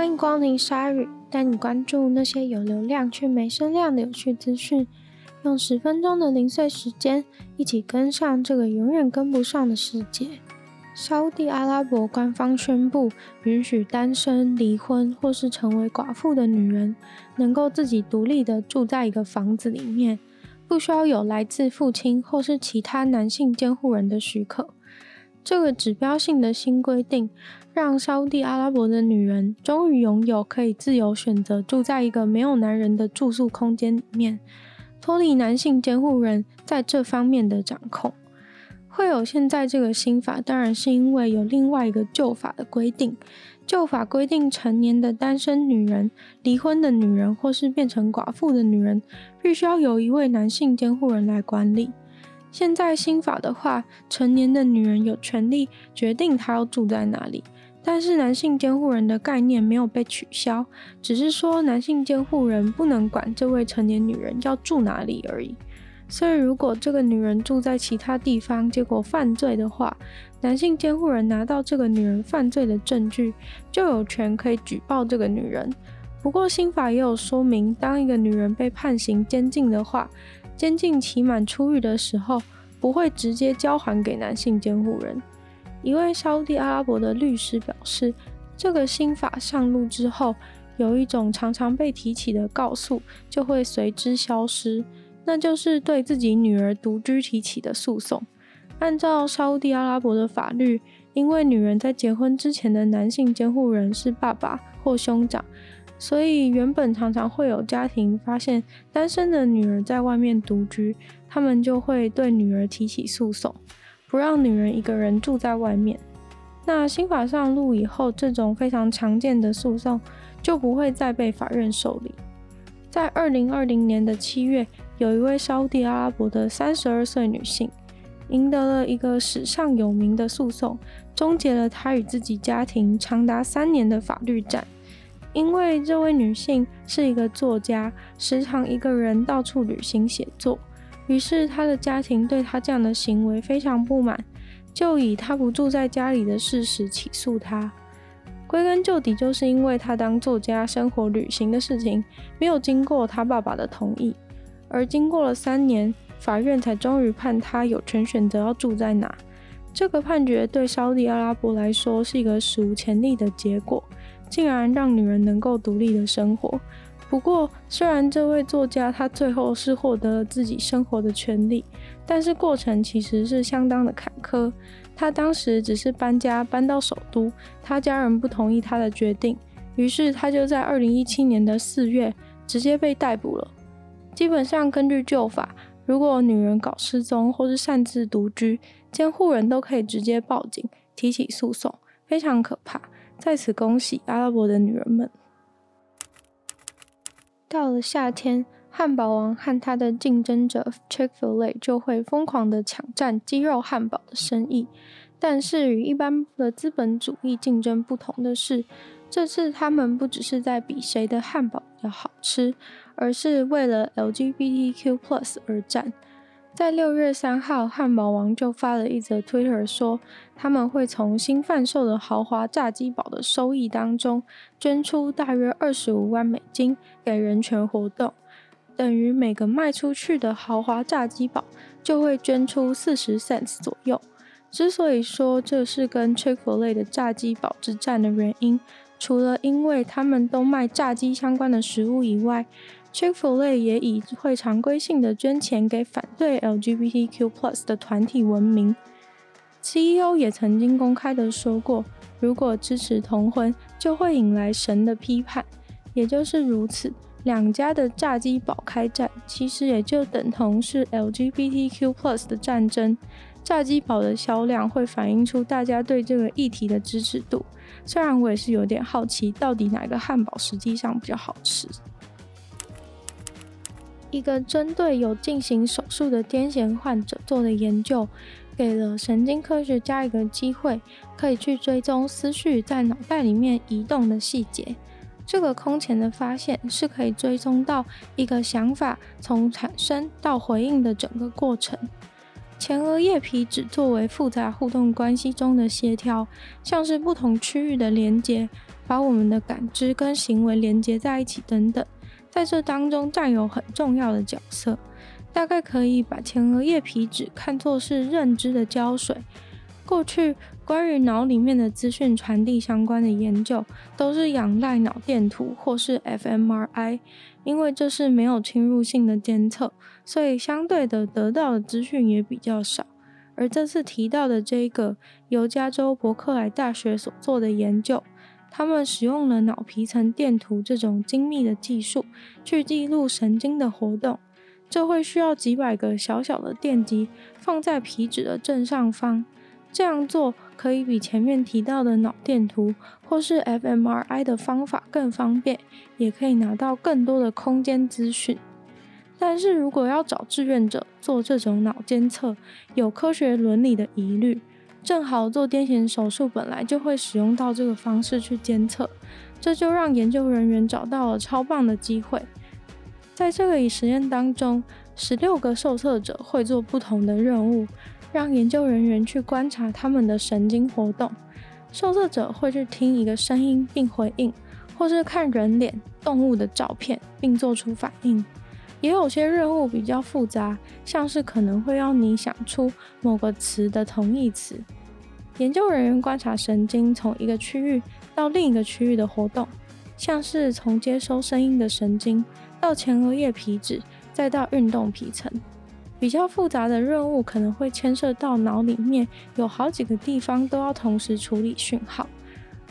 欢迎光临鲨语，带你关注那些有流量却没声量的有趣资讯。用十分钟的零碎时间，一起跟上这个永远跟不上的世界。沙乌地阿拉伯官方宣布，允许单身、离婚或是成为寡妇的女人，能够自己独立的住在一个房子里面，不需要有来自父亲或是其他男性监护人的许可。这个指标性的新规定，让沙地阿拉伯的女人终于拥有可以自由选择住在一个没有男人的住宿空间里面，脱离男性监护人在这方面的掌控。会有现在这个新法，当然是因为有另外一个旧法的规定。旧法规定，成年的单身女人、离婚的女人或是变成寡妇的女人，必须要由一位男性监护人来管理。现在新法的话，成年的女人有权利决定她要住在哪里，但是男性监护人的概念没有被取消，只是说男性监护人不能管这位成年女人要住哪里而已。所以，如果这个女人住在其他地方，结果犯罪的话，男性监护人拿到这个女人犯罪的证据，就有权可以举报这个女人。不过，新法也有说明，当一个女人被判刑监禁的话，监禁期满出狱的时候，不会直接交还给男性监护人。一位沙乌地阿拉伯的律师表示，这个新法上路之后，有一种常常被提起的告诉就会随之消失，那就是对自己女儿独居提起的诉讼。按照沙乌地阿拉伯的法律，因为女人在结婚之前的男性监护人是爸爸或兄长。所以，原本常常会有家庭发现单身的女儿在外面独居，他们就会对女儿提起诉讼，不让女人一个人住在外面。那新法上路以后，这种非常常见的诉讼就不会再被法院受理。在二零二零年的七月，有一位沙乌地阿拉伯的三十二岁女性，赢得了一个史上有名的诉讼，终结了她与自己家庭长达三年的法律战。因为这位女性是一个作家，时常一个人到处旅行写作，于是她的家庭对她这样的行为非常不满，就以她不住在家里的事实起诉她。归根究底，就是因为她当作家生活旅行的事情没有经过她爸爸的同意，而经过了三年，法院才终于判她有权选择要住在哪。这个判决对沙乌地阿拉伯来说是一个史无前例的结果。竟然让女人能够独立的生活。不过，虽然这位作家他最后是获得了自己生活的权利，但是过程其实是相当的坎坷。他当时只是搬家搬到首都，他家人不同意他的决定，于是他就在二零一七年的四月直接被逮捕了。基本上根据旧法，如果女人搞失踪或是擅自独居，监护人都可以直接报警提起诉讼，非常可怕。在此恭喜阿拉伯的女人们。到了夏天，汉堡王和他的竞争者 Chick-fil-A 就会疯狂的抢占鸡肉汉堡的生意。但是与一般的资本主义竞争不同的是，这次他们不只是在比谁的汉堡要好吃，而是为了 LGBTQ+ 而战。在六月三号，汉堡王就发了一则 Twitter 说，他们会从新贩售的豪华炸鸡堡的收益当中捐出大约二十五万美金给人权活动，等于每个卖出去的豪华炸鸡堡就会捐出四十 cents 左右。之所以说这是跟 Chick-fil-A 的炸鸡堡之战的原因，除了因为他们都卖炸鸡相关的食物以外，Chick-fil-A 也以会常规性的捐钱给反对 LGBTQ+ 的团体闻名。CEO 也曾经公开的说过，如果支持同婚，就会引来神的批判。也就是如此，两家的炸鸡堡开战，其实也就等同是 LGBTQ+ 的战争。炸鸡堡的销量会反映出大家对这个议题的支持度。虽然我也是有点好奇，到底哪个汉堡实际上比较好吃。一个针对有进行手术的癫痫患者做的研究，给了神经科学家一个机会，可以去追踪思绪在脑袋里面移动的细节。这个空前的发现是可以追踪到一个想法从产生到回应的整个过程。前额叶皮质作为复杂互动关系中的协调，像是不同区域的连接，把我们的感知跟行为连接在一起等等，在这当中占有很重要的角色。大概可以把前额叶皮质看作是认知的胶水。过去关于脑里面的资讯传递相关的研究，都是仰赖脑电图或是 fMRI，因为这是没有侵入性的监测，所以相对的得到的资讯也比较少。而这次提到的这个由加州伯克莱大学所做的研究，他们使用了脑皮层电图这种精密的技术，去记录神经的活动。这会需要几百个小小的电极放在皮质的正上方。这样做可以比前面提到的脑电图或是 fMRI 的方法更方便，也可以拿到更多的空间资讯。但是如果要找志愿者做这种脑监测，有科学伦理的疑虑。正好做癫痫手术本来就会使用到这个方式去监测，这就让研究人员找到了超棒的机会。在这个实验当中，十六个受测者会做不同的任务。让研究人员去观察他们的神经活动，受测者会去听一个声音并回应，或是看人脸、动物的照片并做出反应。也有些任务比较复杂，像是可能会要你想出某个词的同义词。研究人员观察神经从一个区域到另一个区域的活动，像是从接收声音的神经到前额叶皮质，再到运动皮层。比较复杂的任务可能会牵涉到脑里面有好几个地方都要同时处理讯号，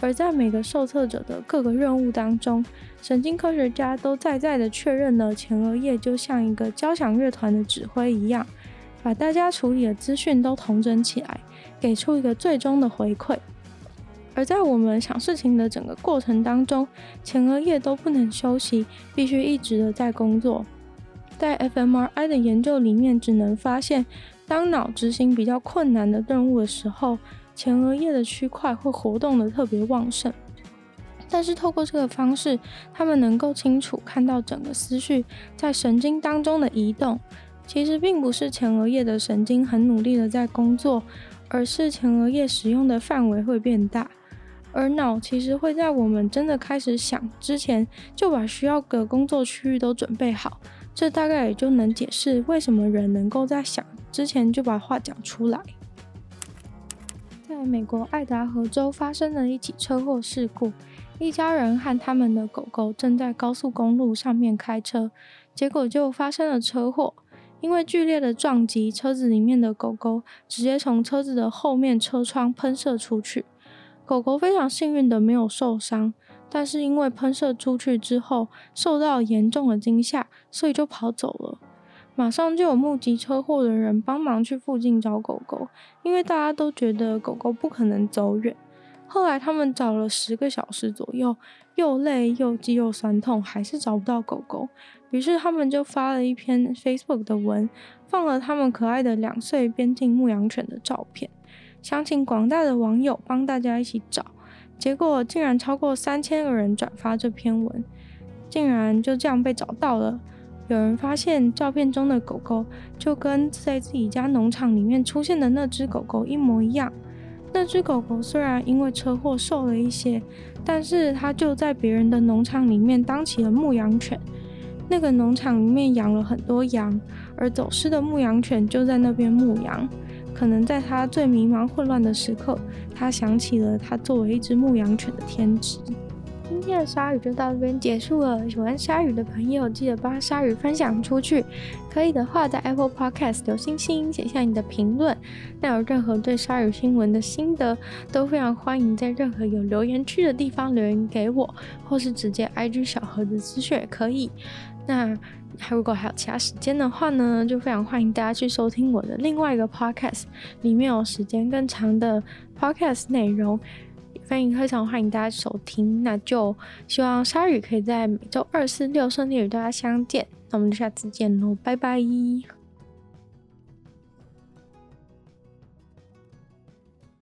而在每个受测者的各个任务当中，神经科学家都在在的确认了前额叶就像一个交响乐团的指挥一样，把大家处理的资讯都统整起来，给出一个最终的回馈。而在我们想事情的整个过程当中，前额叶都不能休息，必须一直的在工作。在 fMRI 的研究里面，只能发现，当脑执行比较困难的任务的时候，前额叶的区块会活动的特别旺盛。但是透过这个方式，他们能够清楚看到整个思绪在神经当中的移动。其实并不是前额叶的神经很努力的在工作，而是前额叶使用的范围会变大。而脑其实会在我们真的开始想之前，就把需要的工作区域都准备好。这大概也就能解释为什么人能够在想之前就把话讲出来。在美国爱达荷州发生了一起车祸事故，一家人和他们的狗狗正在高速公路上面开车，结果就发生了车祸。因为剧烈的撞击，车子里面的狗狗直接从车子的后面车窗喷射出去，狗狗非常幸运的没有受伤。但是因为喷射出去之后受到严重的惊吓，所以就跑走了。马上就有目击车祸的人帮忙去附近找狗狗，因为大家都觉得狗狗不可能走远。后来他们找了十个小时左右，又累又肌肉酸痛，还是找不到狗狗。于是他们就发了一篇 Facebook 的文，放了他们可爱的两岁边境牧羊犬的照片，想请广大的网友帮大家一起找。结果竟然超过三千个人转发这篇文，竟然就这样被找到了。有人发现照片中的狗狗就跟在自己家农场里面出现的那只狗狗一模一样。那只狗狗虽然因为车祸瘦了一些，但是它就在别人的农场里面当起了牧羊犬。那个农场里面养了很多羊，而走失的牧羊犬就在那边牧羊。可能在它最迷茫混乱的时刻，它想起了它作为一只牧羊犬的天职。今天的鲨鱼就到这边结束了。喜欢鲨鱼的朋友，记得帮鲨鱼分享出去。可以的话，在 Apple Podcast 留星星，写下你的评论。那有任何对鲨鱼新闻的心得，都非常欢迎在任何有留言区的地方留言给我，或是直接 IG 小盒子资讯也可以。那如果还有其他时间的话呢，就非常欢迎大家去收听我的另外一个 podcast，里面有时间更长的 podcast 内容，欢迎非常欢迎大家收听。那就希望鲨鱼可以在每周二、四、六顺利与大家相见。那我们就下次见喽，拜拜。